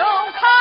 永康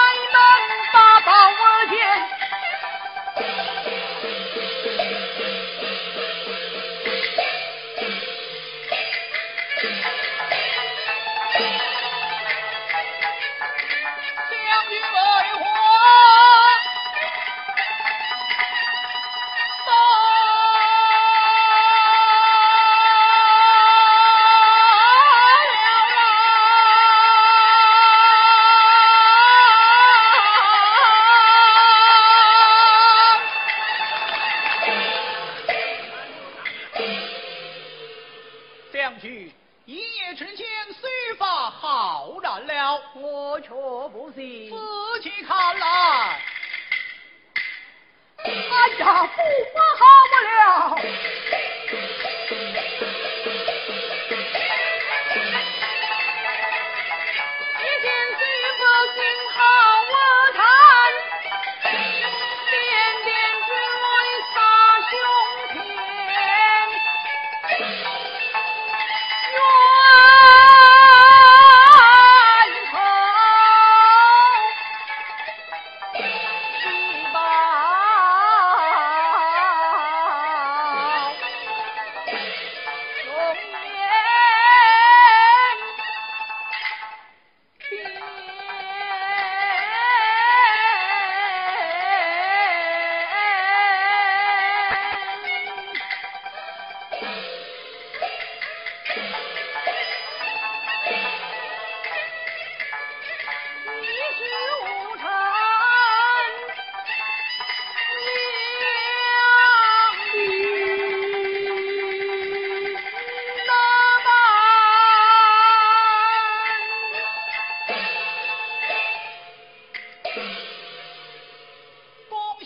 一夜之间虽发浩然了。我却不信，仔细看来，哎呀，不花。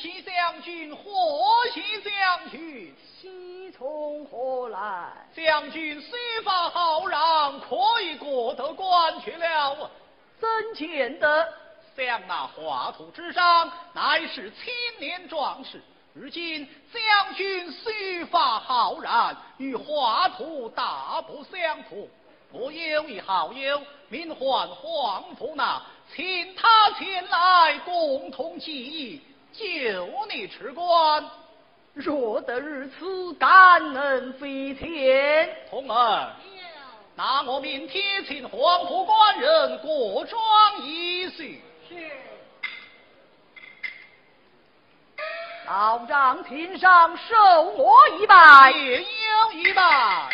西将军，何西将军？西从何来？将军虽发浩然，可以过得关去了。怎见得？像那华佗之上，乃是青年壮士。如今将军须发浩然，与华佗大不相同。我有一好友，名唤黄福那，请他前来共同记忆。救你持官。若得如此，感恩非浅。同儿，那我明天请黄埔官人过庄一叙。是。老丈亭上受我一拜，也有一拜。